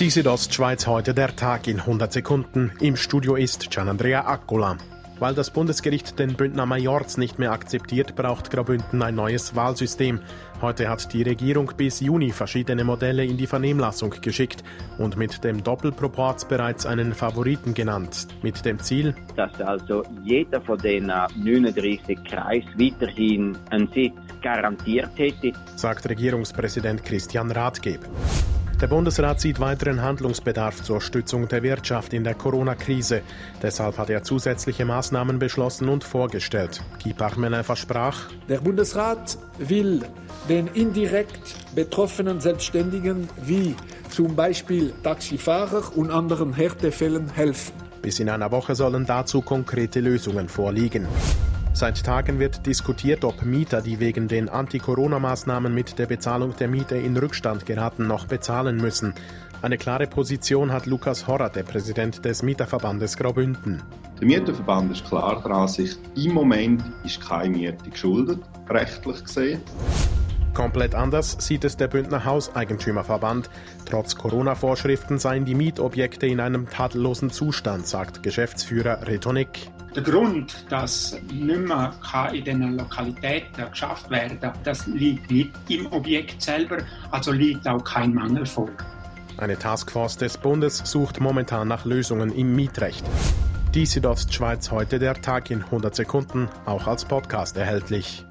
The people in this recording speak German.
Die Südostschweiz heute der Tag in 100 Sekunden. Im Studio ist Gianandrea Accola. Weil das Bundesgericht den Bündner Majorz nicht mehr akzeptiert, braucht Graubünden ein neues Wahlsystem. Heute hat die Regierung bis Juni verschiedene Modelle in die Vernehmlassung geschickt und mit dem Doppelproporz bereits einen Favoriten genannt. Mit dem Ziel, dass also jeder von den 39 Kreis weiterhin einen Sitz garantiert hätte, sagt Regierungspräsident Christian Rathgeb. Der Bundesrat sieht weiteren Handlungsbedarf zur Stützung der Wirtschaft in der Corona-Krise. Deshalb hat er zusätzliche Maßnahmen beschlossen und vorgestellt. Guy Parmelin versprach, der Bundesrat will den indirekt betroffenen Selbstständigen wie zum Beispiel Taxifahrer und anderen Härtefällen helfen. Bis in einer Woche sollen dazu konkrete Lösungen vorliegen. Seit Tagen wird diskutiert, ob Mieter, die wegen den Anti-Corona-Maßnahmen mit der Bezahlung der Miete in Rückstand geraten, noch bezahlen müssen. Eine klare Position hat Lukas Horrer, der Präsident des Mieterverbandes Graubünden. Der Mieterverband ist klar der Ansicht, im Moment ist keine Miete geschuldet, rechtlich gesehen. Komplett anders sieht es der Bündner Hauseigentümerverband. Trotz Corona-Vorschriften seien die Mietobjekte in einem tadellosen Zustand, sagt Geschäftsführer Retonik. Der Grund, dass nicht mehr in diesen Lokalitäten geschafft werden kann, das liegt nicht im Objekt selber, also liegt auch kein Mangel vor. Eine Taskforce des Bundes sucht momentan nach Lösungen im Mietrecht. Die Südostschweiz heute der Tag in 100 Sekunden, auch als Podcast erhältlich.